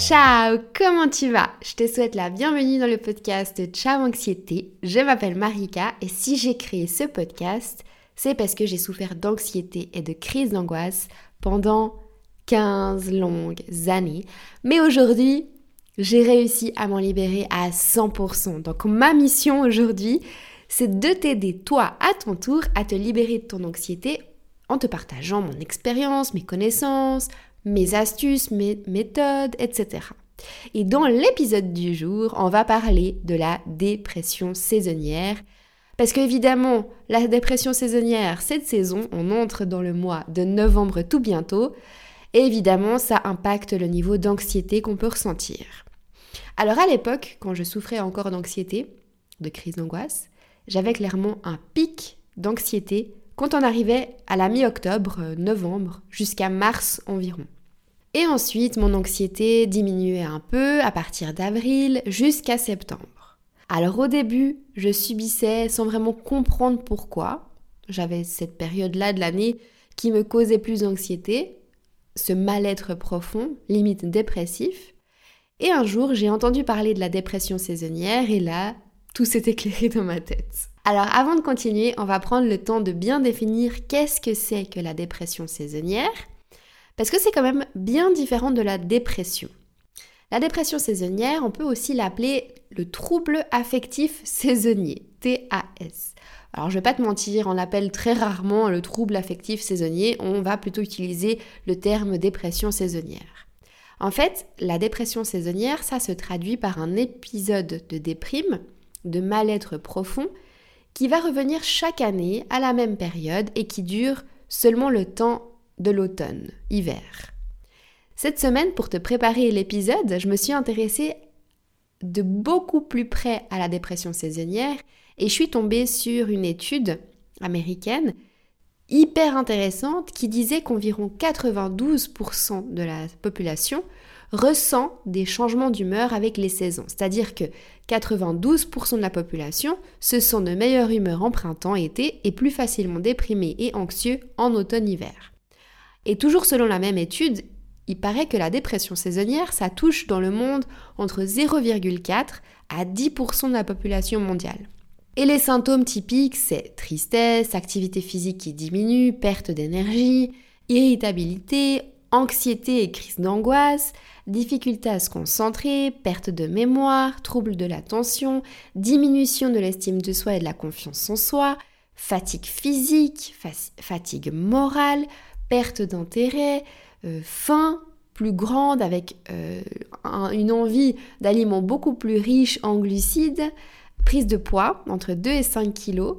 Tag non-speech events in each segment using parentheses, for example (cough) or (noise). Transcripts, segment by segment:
Ciao, comment tu vas? Je te souhaite la bienvenue dans le podcast Ciao Anxiété. Je m'appelle Marika et si j'ai créé ce podcast, c'est parce que j'ai souffert d'anxiété et de crise d'angoisse pendant 15 longues années. Mais aujourd'hui, j'ai réussi à m'en libérer à 100%. Donc ma mission aujourd'hui, c'est de t'aider toi à ton tour à te libérer de ton anxiété en te partageant mon expérience, mes connaissances, mes astuces, mes méthodes, etc. Et dans l'épisode du jour, on va parler de la dépression saisonnière. Parce qu'évidemment, la dépression saisonnière, cette saison, on entre dans le mois de novembre tout bientôt. Et évidemment, ça impacte le niveau d'anxiété qu'on peut ressentir. Alors à l'époque, quand je souffrais encore d'anxiété, de crise d'angoisse, j'avais clairement un pic d'anxiété quand on arrivait à la mi-octobre, euh, novembre, jusqu'à mars environ. Et ensuite, mon anxiété diminuait un peu à partir d'avril jusqu'à septembre. Alors au début, je subissais sans vraiment comprendre pourquoi. J'avais cette période-là de l'année qui me causait plus d'anxiété, ce mal-être profond, limite dépressif. Et un jour, j'ai entendu parler de la dépression saisonnière et là, tout s'est (laughs) éclairé dans ma tête. Alors avant de continuer, on va prendre le temps de bien définir qu'est-ce que c'est que la dépression saisonnière, parce que c'est quand même bien différent de la dépression. La dépression saisonnière, on peut aussi l'appeler le trouble affectif saisonnier, TAS. Alors je vais pas te mentir, on l'appelle très rarement le trouble affectif saisonnier, on va plutôt utiliser le terme dépression saisonnière. En fait, la dépression saisonnière, ça se traduit par un épisode de déprime, de mal-être profond, qui va revenir chaque année à la même période et qui dure seulement le temps de l'automne, hiver. Cette semaine, pour te préparer l'épisode, je me suis intéressée de beaucoup plus près à la dépression saisonnière et je suis tombée sur une étude américaine hyper intéressante qui disait qu'environ 92% de la population ressent des changements d'humeur avec les saisons. C'est-à-dire que 92% de la population se sent de meilleure humeur en printemps et été et plus facilement déprimé et anxieux en automne-hiver. Et toujours selon la même étude, il paraît que la dépression saisonnière, ça touche dans le monde entre 0,4 à 10% de la population mondiale. Et les symptômes typiques, c'est tristesse, activité physique qui diminue, perte d'énergie, irritabilité, anxiété et crise d'angoisse, difficulté à se concentrer, perte de mémoire, trouble de l'attention, diminution de l'estime de soi et de la confiance en soi, fatigue physique, fatigue morale, perte d'intérêt, euh, faim plus grande avec euh, une envie d'aliments beaucoup plus riches en glucides, prise de poids entre 2 et 5 kilos,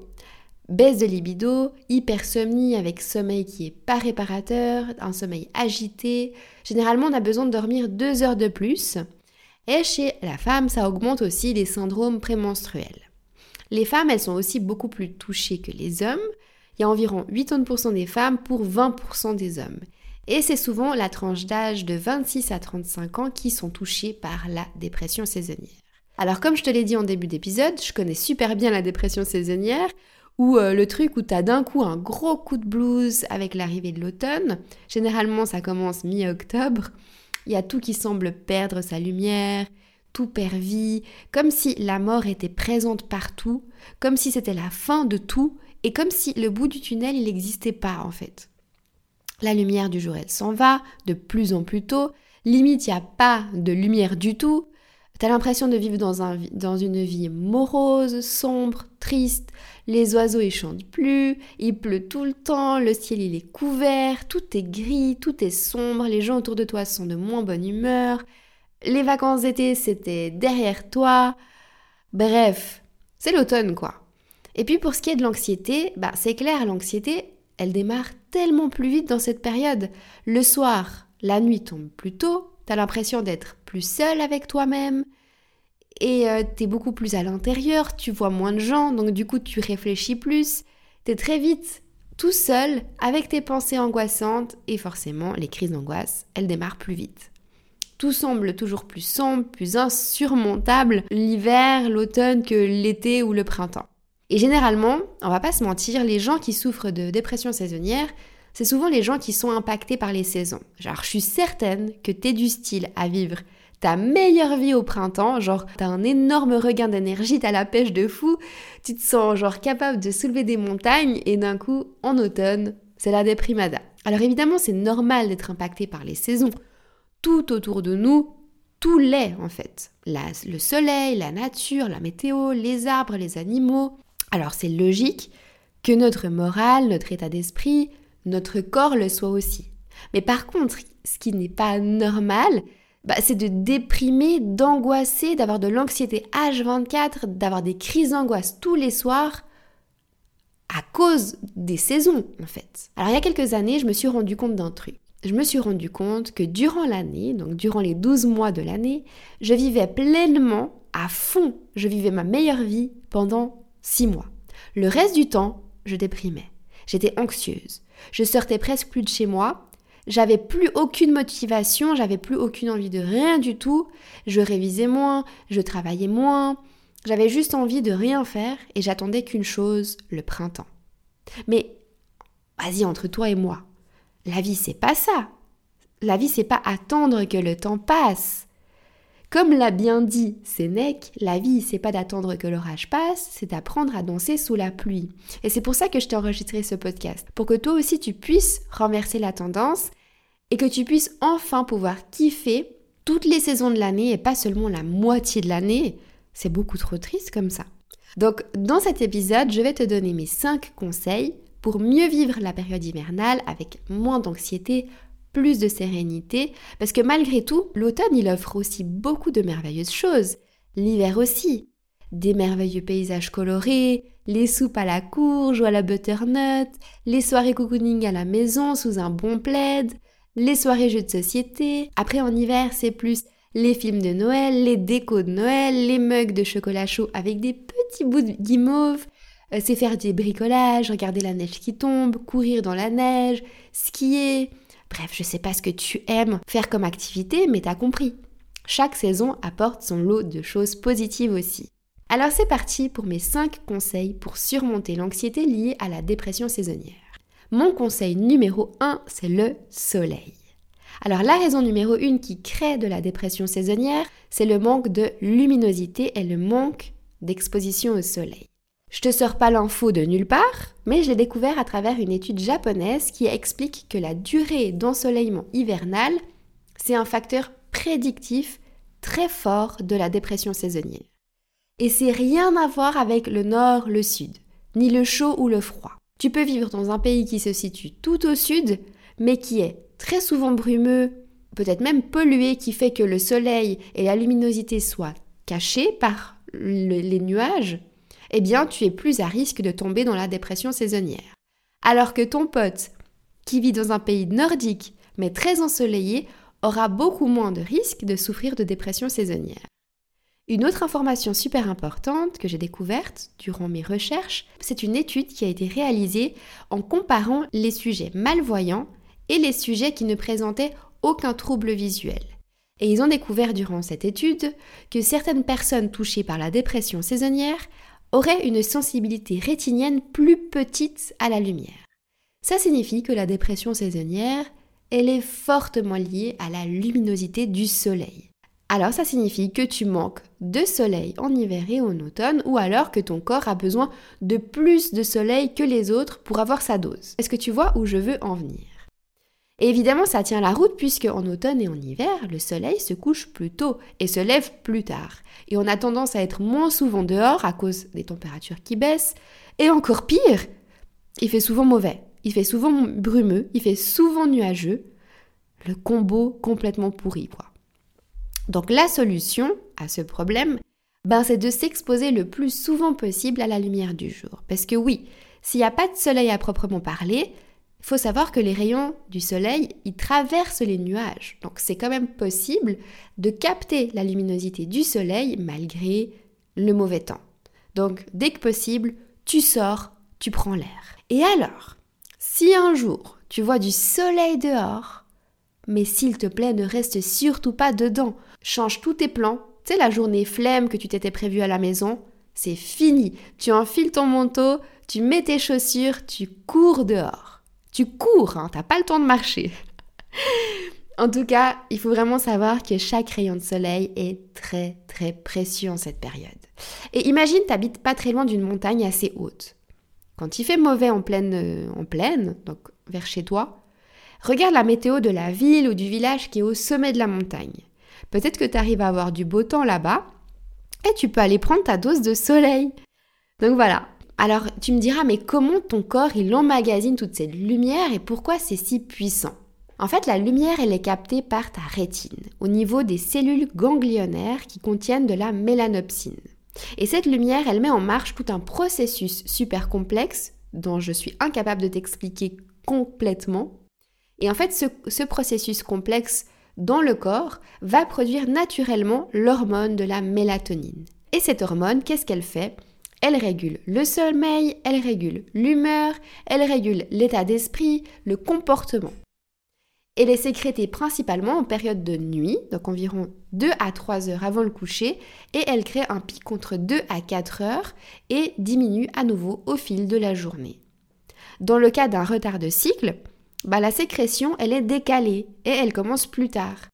baisse de libido, hypersomnie avec sommeil qui est pas réparateur, un sommeil agité. Généralement, on a besoin de dormir deux heures de plus. Et chez la femme, ça augmente aussi les syndromes prémenstruels. Les femmes, elles sont aussi beaucoup plus touchées que les hommes. Il y a environ 80% des femmes pour 20% des hommes. Et c'est souvent la tranche d'âge de 26 à 35 ans qui sont touchées par la dépression saisonnière. Alors comme je te l'ai dit en début d'épisode, je connais super bien la dépression saisonnière ou euh, le truc où tu as d'un coup un gros coup de blues avec l'arrivée de l'automne. Généralement, ça commence mi-octobre. Il y a tout qui semble perdre sa lumière, tout perd vie, comme si la mort était présente partout, comme si c'était la fin de tout, et comme si le bout du tunnel, il n'existait pas en fait. La lumière du jour, elle s'en va de plus en plus tôt. Limite, il n'y a pas de lumière du tout. T'as l'impression de vivre dans, un, dans, une vie morose, sombre, triste. Les oiseaux ils chantent plus, il pleut tout le temps, le ciel il est couvert, tout est gris, tout est sombre, les gens autour de toi sont de moins bonne humeur. Les vacances d'été c'était derrière toi. Bref, c'est l'automne quoi. Et puis pour ce qui est de l'anxiété, bah c'est clair, l'anxiété, elle démarre tellement plus vite dans cette période. Le soir, la nuit tombe plus tôt, t'as l'impression d'être plus seul avec toi-même et euh, t'es beaucoup plus à l'intérieur, tu vois moins de gens, donc du coup tu réfléchis plus, t'es très vite tout seul avec tes pensées angoissantes et forcément les crises d'angoisse, elles démarrent plus vite. Tout semble toujours plus sombre, plus insurmontable l'hiver, l'automne que l'été ou le printemps. Et généralement, on va pas se mentir, les gens qui souffrent de dépression saisonnière, c'est souvent les gens qui sont impactés par les saisons. Genre, je suis certaine que tu es du style à vivre ta meilleure vie au printemps, genre t'as un énorme regain d'énergie, t'as la pêche de fou, tu te sens genre capable de soulever des montagnes et d'un coup, en automne, c'est la déprimada. Alors évidemment, c'est normal d'être impacté par les saisons. Tout autour de nous, tout l'est en fait. le soleil, la nature, la météo, les arbres, les animaux. Alors c'est logique que notre morale, notre état d'esprit, notre corps le soit aussi. Mais par contre, ce qui n'est pas normal, bah, c'est de déprimer, d'angoisser, d'avoir de l'anxiété H24, d'avoir des crises d'angoisse tous les soirs à cause des saisons en fait. Alors il y a quelques années, je me suis rendu compte d'un truc. Je me suis rendu compte que durant l'année, donc durant les 12 mois de l'année, je vivais pleinement, à fond, je vivais ma meilleure vie pendant 6 mois. Le reste du temps, je déprimais. J'étais anxieuse. Je sortais presque plus de chez moi j'avais plus aucune motivation, j'avais plus aucune envie de rien du tout. Je révisais moins, je travaillais moins. J'avais juste envie de rien faire et j'attendais qu'une chose, le printemps. Mais vas-y entre toi et moi. La vie c'est pas ça. La vie c'est pas attendre que le temps passe. Comme l'a bien dit Sénèque, la vie, c'est pas d'attendre que l'orage passe, c'est d'apprendre à danser sous la pluie. Et c'est pour ça que je t'ai enregistré ce podcast, pour que toi aussi tu puisses renverser la tendance et que tu puisses enfin pouvoir kiffer toutes les saisons de l'année et pas seulement la moitié de l'année. C'est beaucoup trop triste comme ça. Donc, dans cet épisode, je vais te donner mes 5 conseils pour mieux vivre la période hivernale avec moins d'anxiété, plus de sérénité, parce que malgré tout, l'automne, il offre aussi beaucoup de merveilleuses choses. L'hiver aussi. Des merveilleux paysages colorés, les soupes à la courge ou à la butternut, les soirées cocooning à la maison sous un bon plaid, les soirées jeux de société. Après, en hiver, c'est plus les films de Noël, les décos de Noël, les mugs de chocolat chaud avec des petits bouts de guimauve. Euh, c'est faire des bricolages, regarder la neige qui tombe, courir dans la neige, skier, Bref, je sais pas ce que tu aimes faire comme activité, mais t'as compris. Chaque saison apporte son lot de choses positives aussi. Alors c'est parti pour mes 5 conseils pour surmonter l'anxiété liée à la dépression saisonnière. Mon conseil numéro 1, c'est le soleil. Alors la raison numéro 1 qui crée de la dépression saisonnière, c'est le manque de luminosité et le manque d'exposition au soleil. Je te sors pas l'info de nulle part, mais je l'ai découvert à travers une étude japonaise qui explique que la durée d'ensoleillement hivernal, c'est un facteur prédictif très fort de la dépression saisonnière. Et c'est rien à voir avec le nord, le sud, ni le chaud ou le froid. Tu peux vivre dans un pays qui se situe tout au sud, mais qui est très souvent brumeux, peut-être même pollué, qui fait que le soleil et la luminosité soient cachés par les nuages eh bien tu es plus à risque de tomber dans la dépression saisonnière. Alors que ton pote, qui vit dans un pays nordique mais très ensoleillé, aura beaucoup moins de risques de souffrir de dépression saisonnière. Une autre information super importante que j'ai découverte durant mes recherches, c'est une étude qui a été réalisée en comparant les sujets malvoyants et les sujets qui ne présentaient aucun trouble visuel. Et ils ont découvert durant cette étude que certaines personnes touchées par la dépression saisonnière aurait une sensibilité rétinienne plus petite à la lumière. Ça signifie que la dépression saisonnière, elle est fortement liée à la luminosité du soleil. Alors ça signifie que tu manques de soleil en hiver et en automne ou alors que ton corps a besoin de plus de soleil que les autres pour avoir sa dose. Est-ce que tu vois où je veux en venir? Et évidemment, ça tient la route puisque en automne et en hiver, le soleil se couche plus tôt et se lève plus tard. Et on a tendance à être moins souvent dehors à cause des températures qui baissent. Et encore pire, il fait souvent mauvais. Il fait souvent brumeux, il fait souvent nuageux. Le combo complètement pourri, quoi. Donc la solution à ce problème, ben, c'est de s'exposer le plus souvent possible à la lumière du jour. Parce que oui, s'il n'y a pas de soleil à proprement parler, il faut savoir que les rayons du soleil, ils traversent les nuages. Donc c'est quand même possible de capter la luminosité du soleil malgré le mauvais temps. Donc dès que possible, tu sors, tu prends l'air. Et alors, si un jour tu vois du soleil dehors, mais s'il te plaît, ne reste surtout pas dedans. Change tous tes plans. Tu sais, la journée flemme que tu t'étais prévue à la maison, c'est fini. Tu enfiles ton manteau, tu mets tes chaussures, tu cours dehors. Tu cours, hein, t'as pas le temps de marcher. En tout cas, il faut vraiment savoir que chaque rayon de soleil est très très précieux en cette période. Et imagine, t'habites pas très loin d'une montagne assez haute. Quand il fait mauvais en pleine, euh, en pleine, donc vers chez toi, regarde la météo de la ville ou du village qui est au sommet de la montagne. Peut-être que tu arrives à avoir du beau temps là-bas et tu peux aller prendre ta dose de soleil. Donc voilà. Alors tu me diras, mais comment ton corps il emmagasine toute cette lumière et pourquoi c'est si puissant? En fait, la lumière elle est captée par ta rétine, au niveau des cellules ganglionnaires qui contiennent de la mélanopsine. Et cette lumière, elle met en marche tout un processus super complexe dont je suis incapable de t'expliquer complètement. Et en fait, ce, ce, processus complexe dans le corps va produire naturellement l'hormone de la mélatonine. Et cette hormone, qu'est-ce qu'elle fait? Elle régule le sommeil, elle régule l'humeur, elle régule l'état d'esprit, le comportement. Elle est sécrétée principalement en période de nuit, donc environ 2 à 3 heures avant le coucher, et elle crée un pic entre 2 à 4 heures et diminue à nouveau au fil de la journée. Dans le cas d'un retard de cycle, bah, la sécrétion, elle est décalée et elle commence plus tard.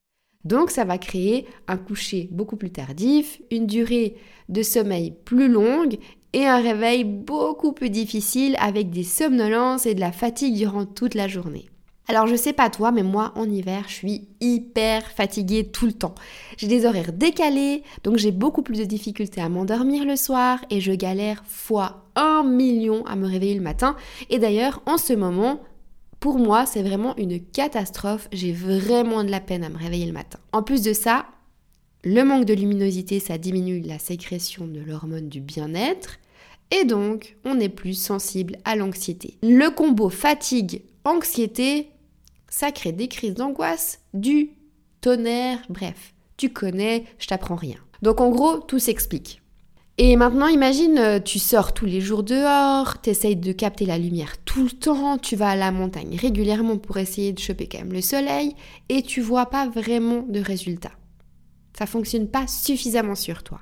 Donc ça va créer un coucher beaucoup plus tardif, une durée de sommeil plus longue et un réveil beaucoup plus difficile avec des somnolences et de la fatigue durant toute la journée. Alors je sais pas toi, mais moi en hiver, je suis hyper fatiguée tout le temps. J'ai des horaires décalés, donc j'ai beaucoup plus de difficultés à m'endormir le soir et je galère fois un million à me réveiller le matin. Et d'ailleurs, en ce moment, pour moi, c'est vraiment une catastrophe. J'ai vraiment de la peine à me réveiller le matin. En plus de ça, le manque de luminosité, ça diminue la sécrétion de l'hormone du bien-être. Et donc, on est plus sensible à l'anxiété. Le combo fatigue-anxiété, ça crée des crises d'angoisse, du tonnerre, bref, tu connais, je t'apprends rien. Donc en gros, tout s'explique. Et maintenant, imagine, euh, tu sors tous les jours dehors, tu essayes de capter la lumière tout le temps, tu vas à la montagne régulièrement pour essayer de choper quand même le soleil, et tu vois pas vraiment de résultats. Ça fonctionne pas suffisamment sur toi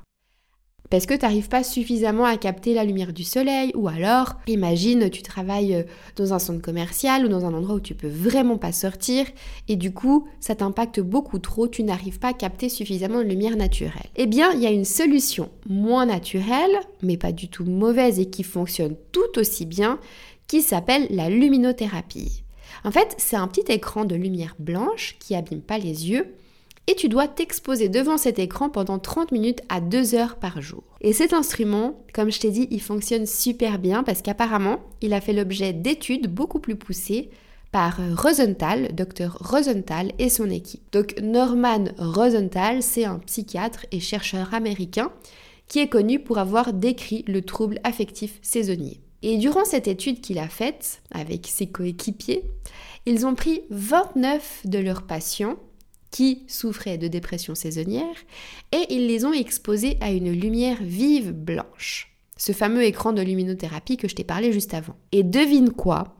parce que tu n'arrives pas suffisamment à capter la lumière du soleil, ou alors, imagine, tu travailles euh, dans un centre commercial ou dans un endroit où tu peux vraiment pas sortir, et du coup, ça t'impacte beaucoup trop, tu n'arrives pas à capter suffisamment de lumière naturelle. Eh bien, il y a une solution moins naturelle, mais pas du tout mauvaise et qui fonctionne tout aussi bien, qui s'appelle la luminothérapie. En fait, c'est un petit écran de lumière blanche qui abîme pas les yeux et tu dois t'exposer devant cet écran pendant 30 minutes à 2 heures par jour. Et cet instrument, comme je t'ai dit, il fonctionne super bien parce qu'apparemment, il a fait l'objet d'études beaucoup plus poussées par Rosenthal, docteur Rosenthal et son équipe. Donc Norman Rosenthal, c'est un psychiatre et chercheur américain qui est connu pour avoir décrit le trouble affectif saisonnier. Et durant cette étude qu'il a faite avec ses coéquipiers, ils ont pris 29 de leurs patients qui souffraient de dépression saisonnière et ils les ont exposés à une lumière vive blanche. Ce fameux écran de luminothérapie que je t'ai parlé juste avant. Et devine quoi?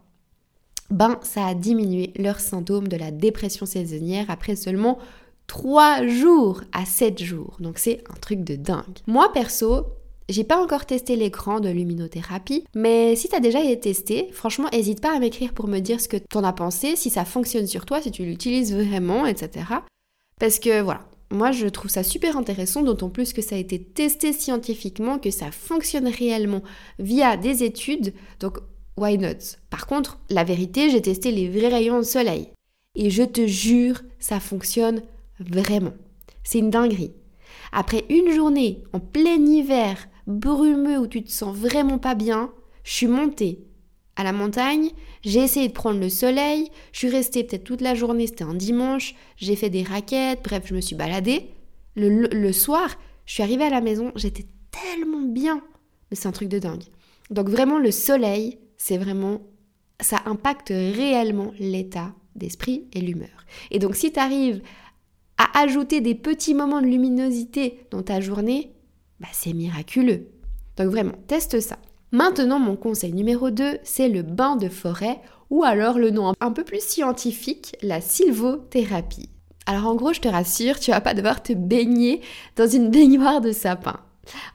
Ben, ça a diminué leurs symptômes de la dépression saisonnière après seulement 3 jours à 7 jours. Donc c'est un truc de dingue. Moi perso, j'ai pas encore testé l'écran de luminothérapie, mais si t'as déjà été testé, franchement, n'hésite pas à m'écrire pour me dire ce que t'en as pensé, si ça fonctionne sur toi, si tu l'utilises vraiment, etc. Parce que voilà, moi je trouve ça super intéressant, d'autant plus que ça a été testé scientifiquement, que ça fonctionne réellement via des études, donc why not? Par contre, la vérité, j'ai testé les vrais rayons de soleil. Et je te jure, ça fonctionne vraiment. C'est une dinguerie. Après une journée en plein hiver, brumeux où tu te sens vraiment pas bien, je suis montée à la montagne, j'ai essayé de prendre le soleil, je suis restée peut-être toute la journée, c'était un dimanche, j'ai fait des raquettes, bref, je me suis baladée. Le, soir, je suis arrivée à la maison, j'étais tellement bien. Mais c'est un truc de dingue. Donc vraiment, le soleil, c'est vraiment... Ça impacte réellement l'état d'esprit et l'humeur. Et donc si tu arrives à ajouter des petits moments de luminosité dans ta journée, bah, c'est miraculeux. Donc vraiment, teste ça. Maintenant, mon conseil numéro 2, c'est le bain de forêt ou alors le nom un peu plus scientifique, la sylvothérapie. Alors en gros, je te rassure, tu vas pas devoir te baigner dans une (laughs) baignoire de sapin.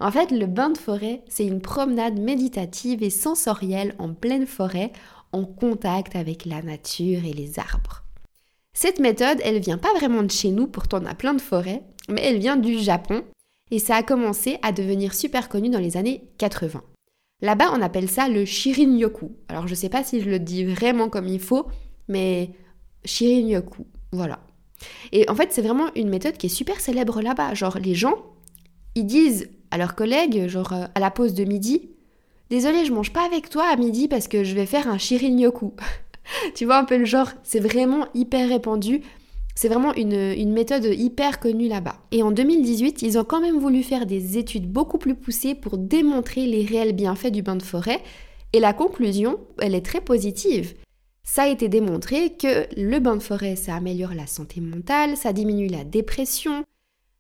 En fait, le bain de forêt, c'est une promenade méditative et sensorielle en pleine forêt, en contact avec la nature et les arbres. Cette méthode, elle vient pas vraiment de chez nous, pourtant on a plein de forêts, mais elle vient du Japon et ça a commencé à devenir super connu dans les années 80. Là-bas, on appelle ça le Shirin-yoku. Alors je sais pas si je le dis vraiment comme il faut, mais Shirin-yoku, voilà. Et en fait, c'est vraiment une méthode qui est super célèbre là-bas. Genre les gens, ils disent à leurs collègues, genre euh, à la pause de midi, désolé, je mange pas avec toi à midi parce que je vais faire un Shirin-yoku. (laughs) tu vois un peu le genre, c'est vraiment hyper répandu. C'est vraiment une, méthode hyper connue là-bas. Et en 2018, ils ont quand même voulu faire des études beaucoup plus poussées pour démontrer les réels bienfaits du bain de forêt. Et la conclusion, elle est très positive. Ça a été démontré que le bain de forêt, ça améliore la santé mentale, ça diminue la dépression,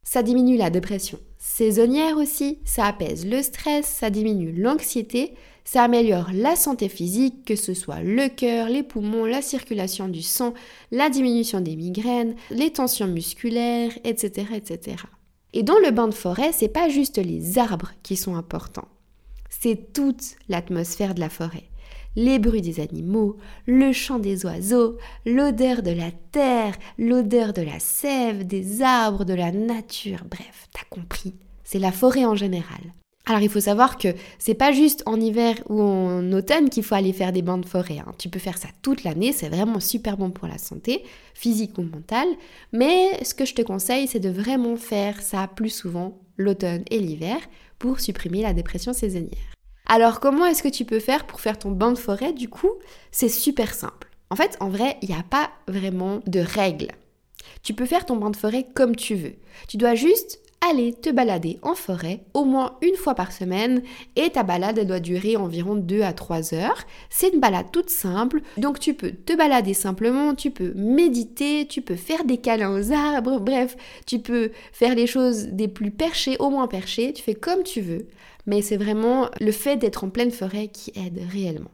ça diminue la dépression saisonnière aussi, ça apaise le stress, ça diminue l'anxiété, ça améliore la santé physique, que ce soit le cœur, les poumons, la circulation du sang, la diminution des migraines, les tensions musculaires, etc., etc. Et dans le bain de forêt, c'est pas juste les arbres qui sont importants, c'est toute l'atmosphère de la forêt les bruits des animaux, le chant des oiseaux, l'odeur de la terre, l'odeur de la sève, des arbres, de la nature, bref, t'as compris, c'est la forêt en général. Alors il faut savoir que c'est pas juste en hiver ou en automne qu'il faut aller faire des bains de forêt. Hein. Tu peux faire ça toute l'année, c'est vraiment super bon pour la santé, physique ou mentale. Mais ce que je te conseille, c'est de vraiment faire ça plus souvent l'automne et l'hiver pour supprimer la dépression saisonnière. Alors comment est-ce que tu peux faire pour faire ton bain de forêt Du coup, c'est super simple. En fait, en vrai, il n'y a pas vraiment de règles. Tu peux faire ton bain de forêt comme tu veux. Tu dois juste aller te balader en forêt au moins une fois par semaine et ta balade elle doit durer environ 2 à 3 heures. C'est une balade toute simple, donc tu peux te balader simplement, tu peux méditer, tu peux faire des câlins aux arbres, bref, tu peux faire les choses des plus perchées au moins perchées, tu fais comme tu veux mais c'est vraiment le fait d'être en pleine forêt qui aide réellement.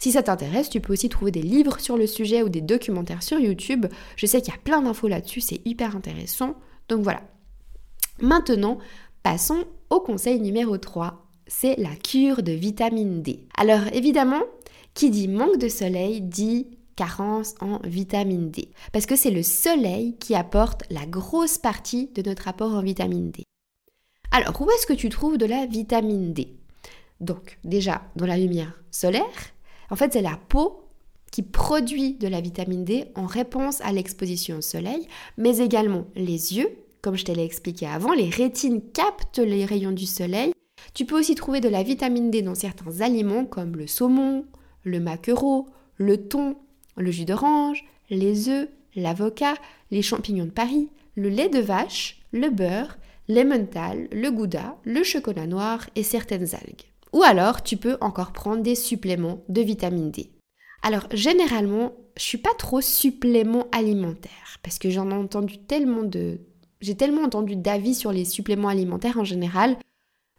Si ça t'intéresse, tu peux aussi trouver des livres sur le sujet ou des documentaires sur YouTube. Je sais qu'il y a plein d'infos là-dessus, c'est hyper intéressant. Donc voilà. Maintenant, passons au conseil numéro 3. C'est la cure de vitamine D. Alors évidemment, qui dit manque de soleil dit carence en vitamine D. Parce que c'est le soleil qui apporte la grosse partie de notre apport en vitamine D. Alors, où est-ce que tu trouves de la vitamine D? Donc, déjà, dans la lumière solaire, en fait, c'est la peau qui produit de la vitamine D en réponse à l'exposition au soleil, mais également les yeux, comme je te l'ai expliqué avant, les rétines captent les rayons du soleil. Tu peux aussi trouver de la vitamine D dans certains aliments comme le saumon, le maquereau, le thon, le jus d'orange, les œufs, l'avocat, les champignons de Paris, le lait de vache, le beurre, l'emmental, le gouda, le chocolat noir et certaines algues. Ou alors, tu peux encore prendre des suppléments de vitamine D. Alors, généralement, je suis pas trop supplément alimentaire parce que j'en ai entendu tellement de j'ai tellement entendu d'avis sur les suppléments alimentaires en général.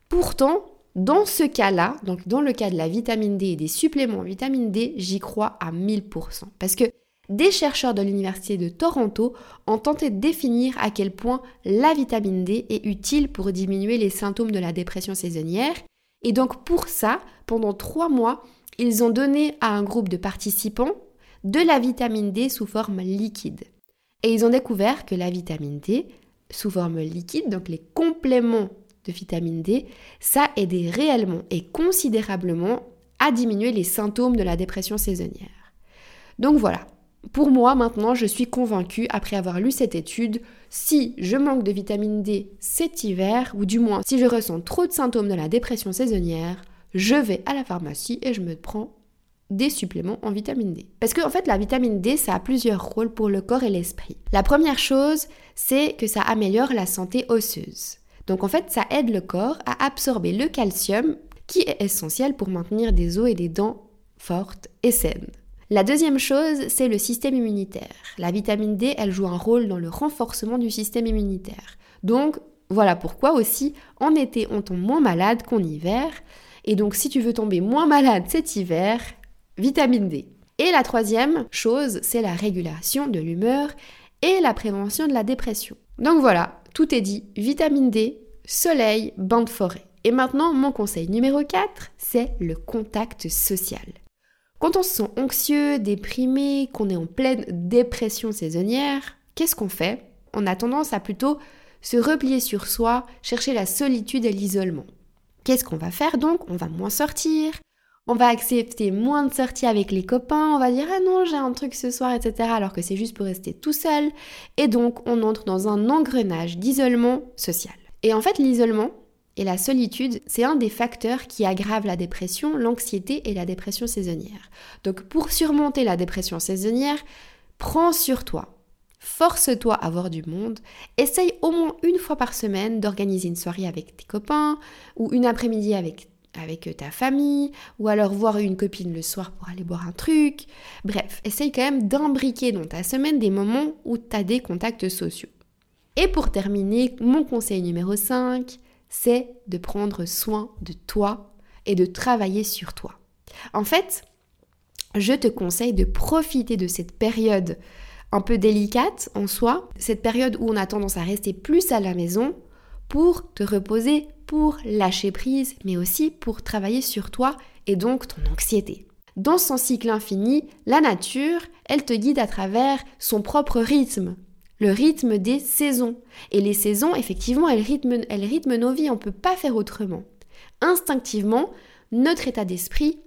Pourtant, dans ce cas-là, donc dans le cas de la vitamine D et des suppléments vitamine D, j'y crois à 1000%. Parce que des chercheurs de l'Université de Toronto ont tenté de définir à quel point la vitamine D est utile pour diminuer les symptômes de la dépression saisonnière. Et donc pour ça, pendant trois mois, ils ont donné à un groupe de participants de la vitamine D sous forme liquide. Et ils ont découvert que la vitamine D, sous forme liquide, donc les compléments de vitamine D, ça aidait réellement et considérablement à diminuer les symptômes de la dépression saisonnière. Donc voilà, pour moi, maintenant, je suis convaincue, après avoir lu cette étude, si je manque de vitamine D cet hiver, ou du moins si je ressens trop de symptômes de la dépression saisonnière, je vais à la pharmacie et je me prends des suppléments en vitamine D. Parce que en fait, la vitamine D, ça a plusieurs rôles pour le corps et l'esprit. La première chose, c'est que ça améliore la santé osseuse. Donc en fait, ça aide le corps à absorber le calcium qui est essentiel pour maintenir des os et des dents fortes et saines. La deuxième chose, c'est le système immunitaire. La vitamine D, elle joue un rôle dans le renforcement du système immunitaire. Donc, voilà pourquoi aussi, en été, on tombe moins malade qu'en hiver. Et donc, si tu veux tomber moins malade cet hiver, vitamine D. Et la troisième chose, c'est la régulation de l'humeur et la prévention de la dépression. Donc voilà, tout est dit. Vitamine D, soleil, bande forêt. Et maintenant, mon conseil numéro 4, c'est le contact social. Quand on se sent anxieux, déprimé, qu'on est en pleine dépression saisonnière, qu'est-ce qu'on fait? On a tendance à plutôt se replier sur soi, chercher la solitude et l'isolement. Qu'est-ce qu'on va faire donc? On va moins sortir, on va accepter moins de sorties avec les copains, on va dire ah non j'ai un truc ce soir, etc. alors que c'est juste pour rester tout seul. Et donc on entre dans un engrenage d'isolement social. Et en fait l'isolement et la solitude, c'est un des facteurs qui aggravent la dépression, l'anxiété et la dépression saisonnière. Donc pour surmonter la dépression saisonnière, prends sur toi. Force-toi à voir du monde. Essaye au moins une fois par semaine d'organiser une soirée avec tes copains ou une après-midi avec avec ta famille, ou alors voir une copine le soir pour aller boire un truc. Bref, essaye quand même d'imbriquer dans ta semaine des moments où tu as des contacts sociaux. Et pour terminer, mon conseil numéro 5, c'est de prendre soin de toi et de travailler sur toi. En fait, je te conseille de profiter de cette période un peu délicate en soi, cette période où on a tendance à rester plus à la maison pour te reposer, pour lâcher prise, mais aussi pour travailler sur toi et donc ton anxiété. Dans son cycle infini, la nature, elle te guide à travers son propre rythme, le rythme des saisons. Et les saisons, effectivement, elles rythment, elles rythment nos vies, on ne peut pas faire autrement. Instinctivement, notre état d'esprit,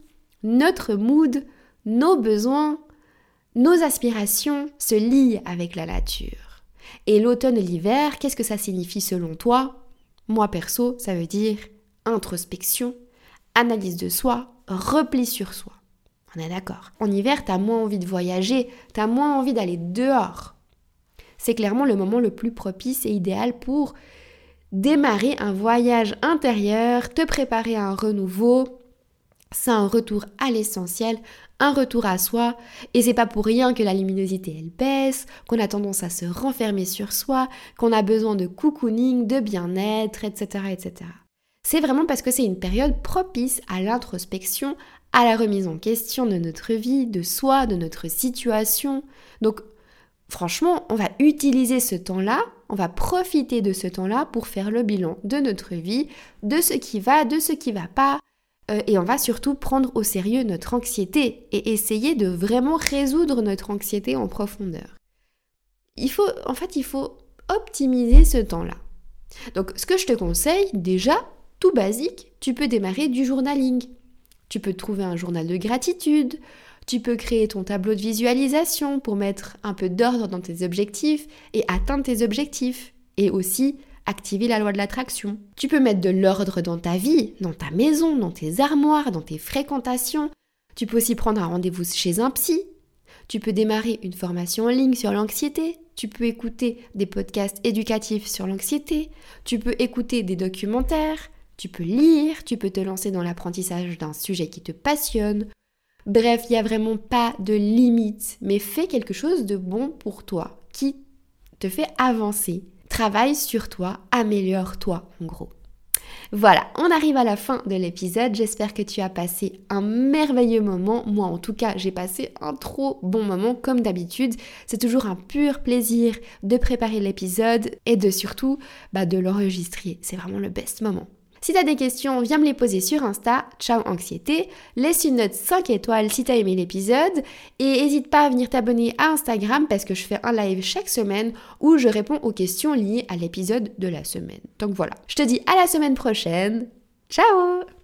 notre mood, nos besoins, nos aspirations se lient avec la nature. Et l'automne et l'hiver, qu'est-ce que ça signifie selon toi? Moi perso, ça veut dire introspection, analyse de soi, repli sur soi. On est d'accord. En hiver, t'as moins envie de voyager, t'as moins envie d'aller dehors. C'est clairement le moment le plus propice et idéal pour démarrer un voyage intérieur, te préparer à un renouveau, c'est un retour à l'essentiel, un retour à soi, et c'est pas pour rien que la luminosité elle baisse, qu'on a tendance à se renfermer sur soi, qu'on a besoin de cocooning, de bien-être, etc., etc. C'est vraiment parce que c'est une période propice à l'introspection, à la remise en question de notre vie, de soi, de notre situation. Donc, franchement, on va utiliser ce temps-là, on va profiter de ce temps-là pour faire le bilan de notre vie, de ce qui va, de ce qui va pas, euh, et on va surtout prendre au sérieux notre anxiété et essayer de vraiment résoudre notre anxiété en profondeur. Il faut, en fait, il faut optimiser ce temps-là. Donc, ce que je te conseille, déjà, tout basique, tu peux démarrer du journaling. Tu peux trouver un journal de gratitude, tu peux créer ton tableau de visualisation pour mettre un peu d'ordre dans tes objectifs et atteindre tes objectifs. Et aussi activer la loi de l'attraction. Tu peux mettre de l'ordre dans ta vie, dans ta maison, dans tes armoires, dans tes fréquentations. Tu peux aussi prendre un rendez-vous chez un psy. Tu peux démarrer une formation en ligne sur l'anxiété. Tu peux écouter des podcasts éducatifs sur l'anxiété. Tu peux écouter des documentaires. Tu peux lire. Tu peux te lancer dans l'apprentissage d'un sujet qui te passionne. Bref, il n'y a vraiment pas de limite, mais fais quelque chose de bon pour toi, qui te fait avancer Travaille sur toi, améliore-toi en gros. Voilà, on arrive à la fin de l'épisode. J'espère que tu as passé un merveilleux moment. Moi, en tout cas, j'ai passé un trop bon moment, comme d'habitude. C'est toujours un pur plaisir de préparer l'épisode et de surtout bah, de l'enregistrer. C'est vraiment le best moment. Si t'as des questions, viens me les poser sur Insta, ciao anxiété, laisse une note 5 étoiles si t'as aimé l'épisode. Et n'hésite pas à venir t'abonner à Instagram parce que je fais un live chaque semaine où je réponds aux questions liées à l'épisode de la semaine. Donc voilà, je te dis à la semaine prochaine, ciao